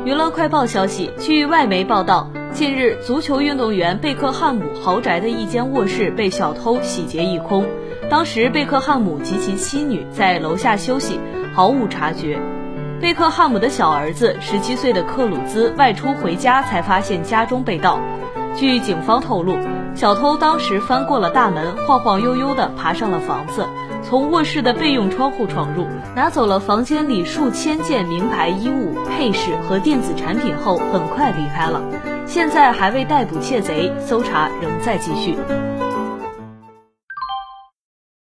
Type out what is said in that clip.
娱乐快报消息，据外媒报道，近日足球运动员贝克汉姆豪宅的一间卧室被小偷洗劫一空，当时贝克汉姆及其妻女在楼下休息，毫无察觉。贝克汉姆的小儿子十七岁的克鲁兹外出回家才发现家中被盗。据警方透露，小偷当时翻过了大门，晃晃悠悠地爬上了房子，从卧室的备用窗户闯入，拿走了房间里数千件名牌衣物、配饰和电子产品后，很快离开了。现在还未逮捕窃贼，搜查仍在继续。